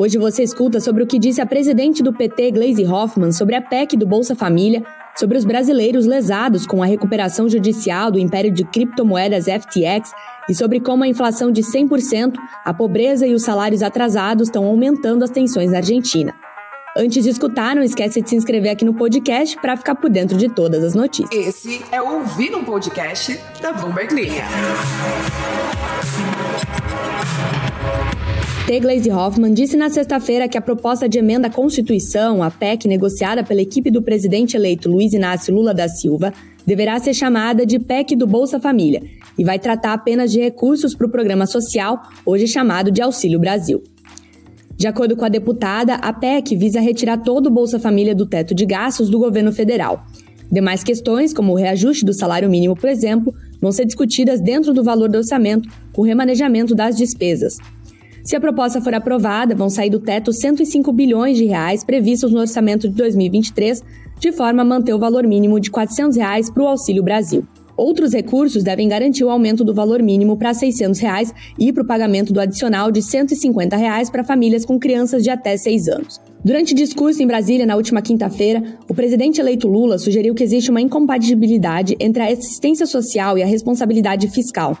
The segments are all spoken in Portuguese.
Hoje você escuta sobre o que disse a presidente do PT, Gleisi Hoffmann, sobre a PEC do Bolsa Família, sobre os brasileiros lesados com a recuperação judicial do império de criptomoedas FTX e sobre como a inflação de 100%, a pobreza e os salários atrasados estão aumentando as tensões na Argentina. Antes de escutar, não esquece de se inscrever aqui no podcast para ficar por dentro de todas as notícias. Esse é o Ouvir um Podcast da Bloomberg Linha. T. Glaze Hoffman disse na sexta-feira que a proposta de emenda à Constituição, a PEC negociada pela equipe do presidente eleito Luiz Inácio Lula da Silva, deverá ser chamada de PEC do Bolsa Família e vai tratar apenas de recursos para o programa social, hoje chamado de Auxílio Brasil. De acordo com a deputada, a PEC visa retirar todo o Bolsa Família do teto de gastos do governo federal. Demais questões, como o reajuste do salário mínimo, por exemplo, vão ser discutidas dentro do valor do orçamento, com o remanejamento das despesas. Se a proposta for aprovada, vão sair do teto 105 bilhões de reais previstos no orçamento de 2023, de forma a manter o valor mínimo de 400 reais para o Auxílio Brasil. Outros recursos devem garantir o aumento do valor mínimo para 600 reais e para o pagamento do adicional de 150 reais para famílias com crianças de até 6 anos. Durante discurso em Brasília na última quinta-feira, o presidente eleito Lula sugeriu que existe uma incompatibilidade entre a assistência social e a responsabilidade fiscal.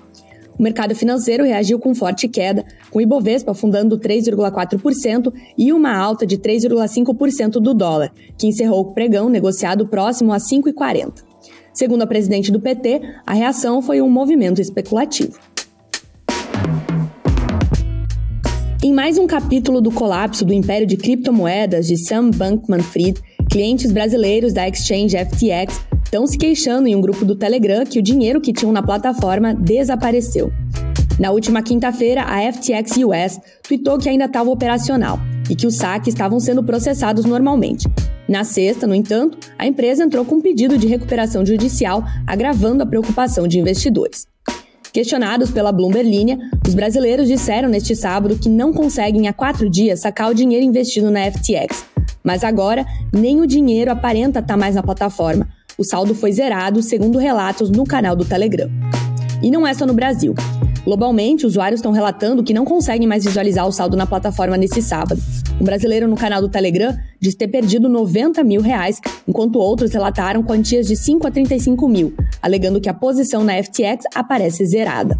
O mercado financeiro reagiu com forte queda, com o Ibovespa afundando 3,4% e uma alta de 3,5% do dólar, que encerrou o pregão negociado próximo a 5,40. Segundo a presidente do PT, a reação foi um movimento especulativo. Em mais um capítulo do colapso do império de criptomoedas de Sam Bankman-Fried, clientes brasileiros da exchange FTX estão se queixando em um grupo do Telegram que o dinheiro que tinham na plataforma desapareceu. Na última quinta-feira, a FTX US tweetou que ainda estava operacional e que os saques estavam sendo processados normalmente. Na sexta, no entanto, a empresa entrou com um pedido de recuperação judicial, agravando a preocupação de investidores. Questionados pela Bloomberg Linha, os brasileiros disseram neste sábado que não conseguem há quatro dias sacar o dinheiro investido na FTX. Mas agora, nem o dinheiro aparenta estar tá mais na plataforma, o saldo foi zerado, segundo relatos no canal do Telegram. E não é só no Brasil. Globalmente, usuários estão relatando que não conseguem mais visualizar o saldo na plataforma nesse sábado. Um brasileiro no canal do Telegram diz ter perdido 90 mil reais, enquanto outros relataram quantias de 5 a 35 mil, alegando que a posição na FTX aparece zerada.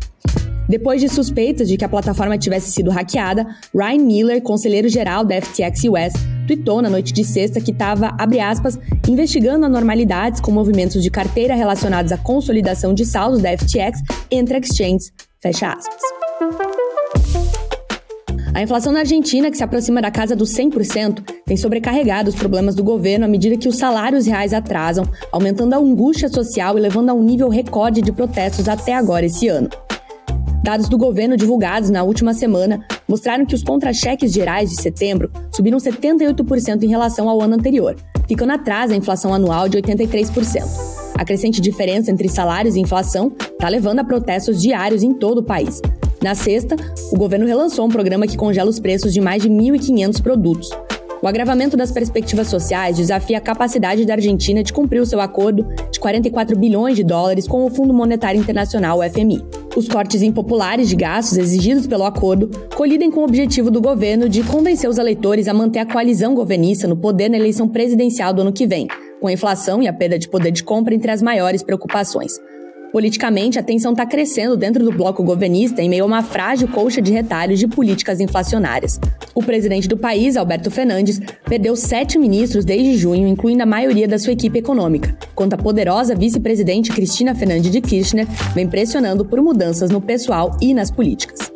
Depois de suspeitas de que a plataforma tivesse sido hackeada, Ryan Miller, conselheiro-geral da FTX US, tweetou na noite de sexta que estava, abre aspas, investigando anormalidades com movimentos de carteira relacionados à consolidação de saldos da FTX entre exchanges, fecha aspas. A inflação na Argentina, que se aproxima da casa dos 100%, tem sobrecarregado os problemas do governo à medida que os salários reais atrasam, aumentando a angústia social e levando a um nível recorde de protestos até agora esse ano. Dados do governo divulgados na última semana mostraram que os contra-cheques gerais de setembro subiram 78% em relação ao ano anterior, ficando atrás da inflação anual de 83%. A crescente diferença entre salários e inflação está levando a protestos diários em todo o país. Na sexta, o governo relançou um programa que congela os preços de mais de 1.500 produtos. O agravamento das perspectivas sociais desafia a capacidade da Argentina de cumprir o seu acordo de 44 bilhões de dólares com o Fundo Monetário Internacional, FMI. Os cortes impopulares de gastos exigidos pelo acordo colidem com o objetivo do governo de convencer os eleitores a manter a coalizão governista no poder na eleição presidencial do ano que vem, com a inflação e a perda de poder de compra entre as maiores preocupações. Politicamente, a tensão está crescendo dentro do bloco governista em meio a uma frágil colcha de retalhos de políticas inflacionárias. O presidente do país, Alberto Fernandes, perdeu sete ministros desde junho, incluindo a maioria da sua equipe econômica, enquanto a poderosa vice-presidente Cristina Fernandes de Kirchner vem pressionando por mudanças no pessoal e nas políticas.